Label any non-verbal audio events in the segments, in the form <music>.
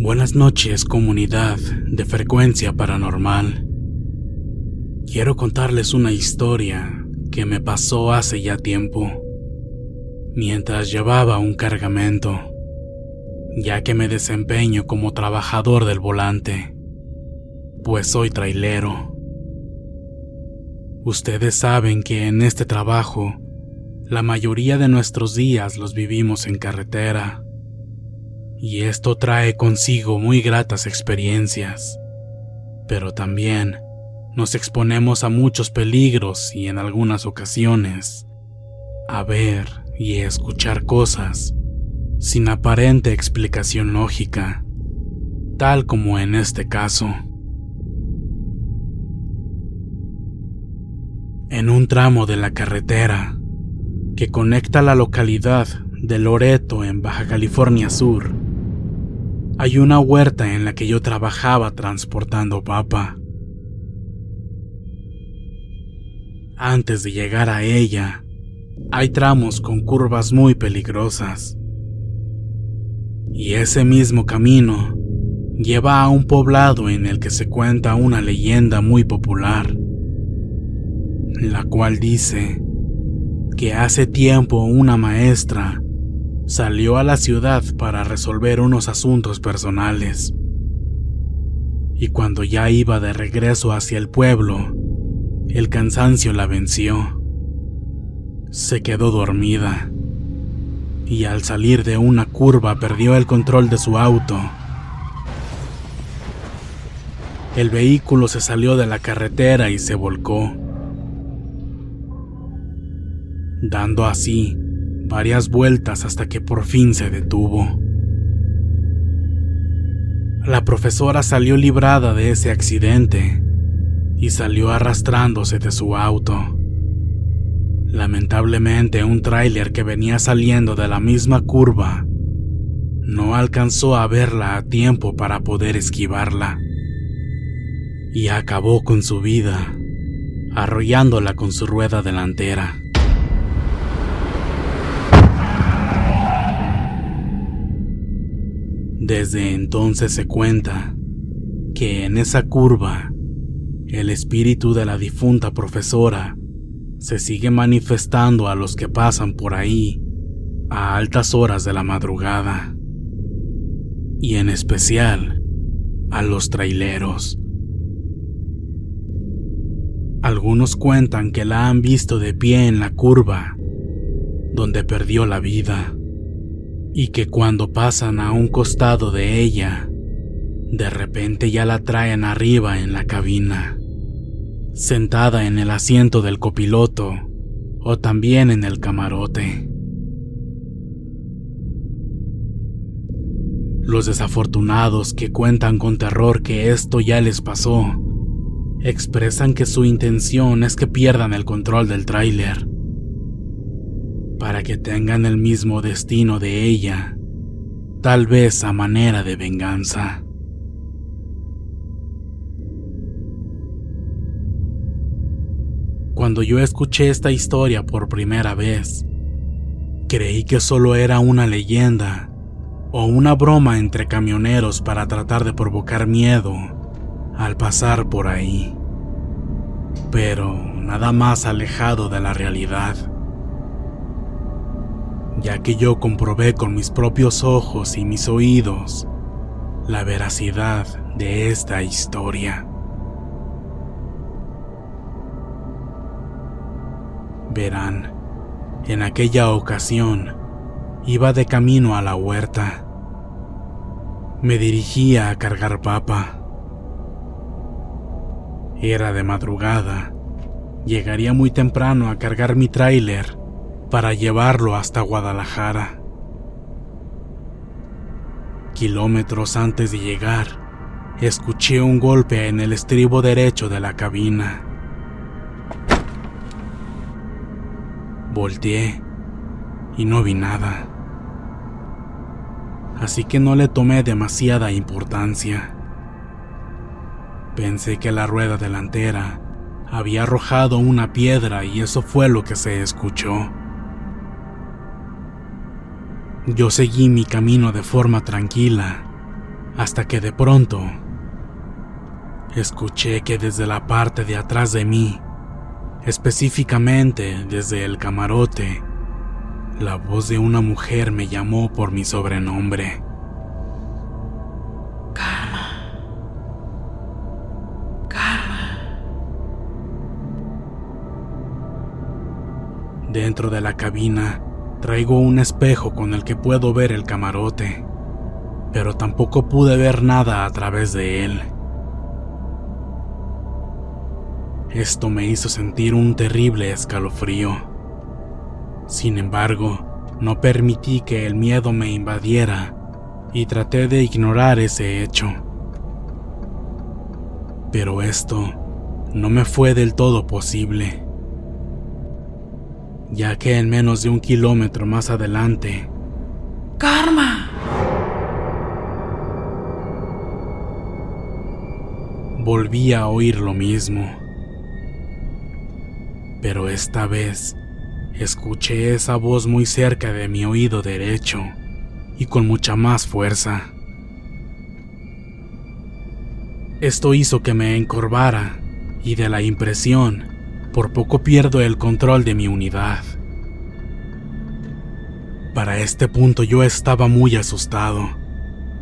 Buenas noches, comunidad de frecuencia paranormal. Quiero contarles una historia que me pasó hace ya tiempo, mientras llevaba un cargamento, ya que me desempeño como trabajador del volante, pues soy trailero. Ustedes saben que en este trabajo, la mayoría de nuestros días los vivimos en carretera y esto trae consigo muy gratas experiencias. Pero también nos exponemos a muchos peligros y en algunas ocasiones a ver y escuchar cosas sin aparente explicación lógica, tal como en este caso. En un tramo de la carretera que conecta la localidad de Loreto en Baja California Sur, hay una huerta en la que yo trabajaba transportando papa. Antes de llegar a ella, hay tramos con curvas muy peligrosas. Y ese mismo camino lleva a un poblado en el que se cuenta una leyenda muy popular, la cual dice que hace tiempo una maestra salió a la ciudad para resolver unos asuntos personales. Y cuando ya iba de regreso hacia el pueblo, el cansancio la venció. Se quedó dormida y al salir de una curva perdió el control de su auto. El vehículo se salió de la carretera y se volcó, dando así varias vueltas hasta que por fin se detuvo. La profesora salió librada de ese accidente y salió arrastrándose de su auto. Lamentablemente un tráiler que venía saliendo de la misma curva no alcanzó a verla a tiempo para poder esquivarla y acabó con su vida, arrollándola con su rueda delantera. Desde entonces se cuenta que en esa curva el espíritu de la difunta profesora se sigue manifestando a los que pasan por ahí a altas horas de la madrugada y en especial a los traileros. Algunos cuentan que la han visto de pie en la curva donde perdió la vida y que cuando pasan a un costado de ella, de repente ya la traen arriba en la cabina, sentada en el asiento del copiloto o también en el camarote. Los desafortunados que cuentan con terror que esto ya les pasó, expresan que su intención es que pierdan el control del tráiler para que tengan el mismo destino de ella, tal vez a manera de venganza. Cuando yo escuché esta historia por primera vez, creí que solo era una leyenda o una broma entre camioneros para tratar de provocar miedo al pasar por ahí. Pero nada más alejado de la realidad, ya que yo comprobé con mis propios ojos y mis oídos la veracidad de esta historia. Verán, en aquella ocasión iba de camino a la huerta. Me dirigía a cargar papa. Era de madrugada. Llegaría muy temprano a cargar mi tráiler para llevarlo hasta Guadalajara. Kilómetros antes de llegar, escuché un golpe en el estribo derecho de la cabina. Volteé y no vi nada. Así que no le tomé demasiada importancia. Pensé que la rueda delantera había arrojado una piedra y eso fue lo que se escuchó. Yo seguí mi camino de forma tranquila hasta que de pronto escuché que desde la parte de atrás de mí, específicamente desde el camarote, la voz de una mujer me llamó por mi sobrenombre. Dentro de la cabina traigo un espejo con el que puedo ver el camarote, pero tampoco pude ver nada a través de él. Esto me hizo sentir un terrible escalofrío. Sin embargo, no permití que el miedo me invadiera y traté de ignorar ese hecho. Pero esto no me fue del todo posible ya que en menos de un kilómetro más adelante... ¡Karma! Volví a oír lo mismo. Pero esta vez escuché esa voz muy cerca de mi oído derecho y con mucha más fuerza. Esto hizo que me encorvara y de la impresión por poco pierdo el control de mi unidad. Para este punto yo estaba muy asustado.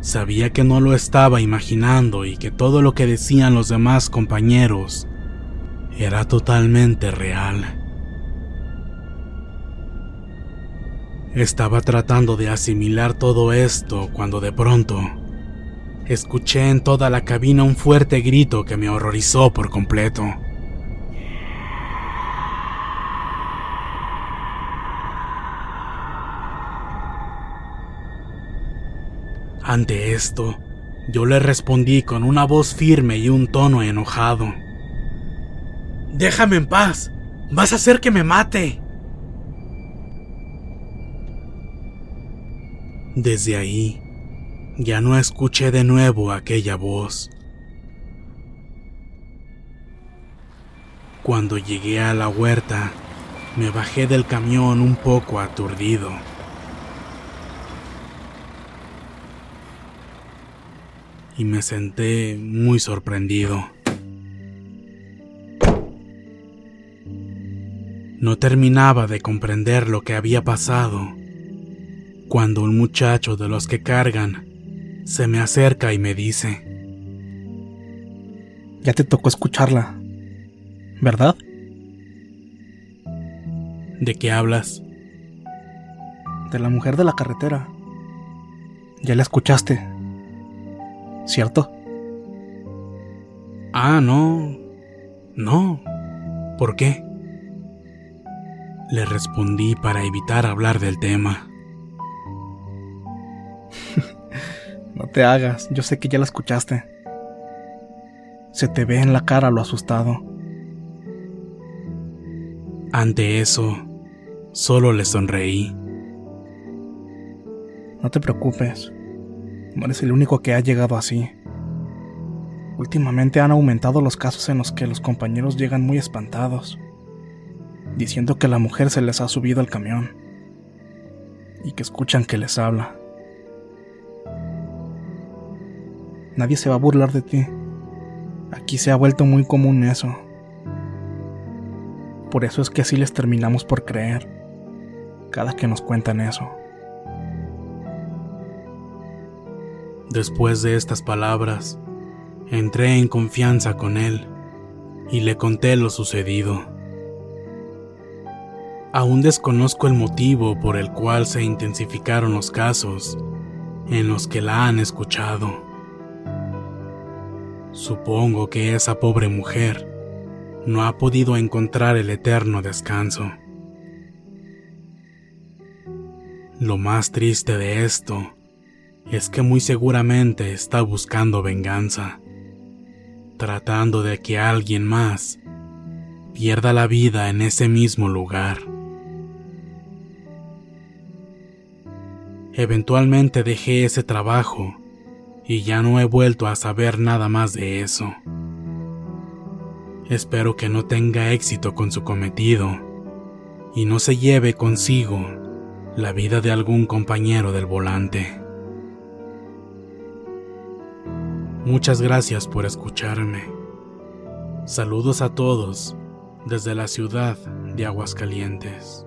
Sabía que no lo estaba imaginando y que todo lo que decían los demás compañeros era totalmente real. Estaba tratando de asimilar todo esto cuando de pronto escuché en toda la cabina un fuerte grito que me horrorizó por completo. Ante esto, yo le respondí con una voz firme y un tono enojado. Déjame en paz. Vas a hacer que me mate. Desde ahí, ya no escuché de nuevo aquella voz. Cuando llegué a la huerta, me bajé del camión un poco aturdido. Y me senté muy sorprendido. No terminaba de comprender lo que había pasado cuando un muchacho de los que cargan se me acerca y me dice, Ya te tocó escucharla, ¿verdad? ¿De qué hablas? De la mujer de la carretera. Ya la escuchaste. ¿Cierto? Ah, no. No. ¿Por qué? Le respondí para evitar hablar del tema. <laughs> no te hagas, yo sé que ya la escuchaste. Se te ve en la cara lo asustado. Ante eso, Solo le sonreí. No te preocupes. No eres el único que ha llegado así. Últimamente han aumentado los casos en los que los compañeros llegan muy espantados, diciendo que la mujer se les ha subido al camión y que escuchan que les habla. Nadie se va a burlar de ti. Aquí se ha vuelto muy común eso. Por eso es que así les terminamos por creer, cada que nos cuentan eso. Después de estas palabras, entré en confianza con él y le conté lo sucedido. Aún desconozco el motivo por el cual se intensificaron los casos en los que la han escuchado. Supongo que esa pobre mujer no ha podido encontrar el eterno descanso. Lo más triste de esto es que muy seguramente está buscando venganza, tratando de que alguien más pierda la vida en ese mismo lugar. Eventualmente dejé ese trabajo y ya no he vuelto a saber nada más de eso. Espero que no tenga éxito con su cometido y no se lleve consigo la vida de algún compañero del volante. Muchas gracias por escucharme. Saludos a todos desde la ciudad de Aguascalientes.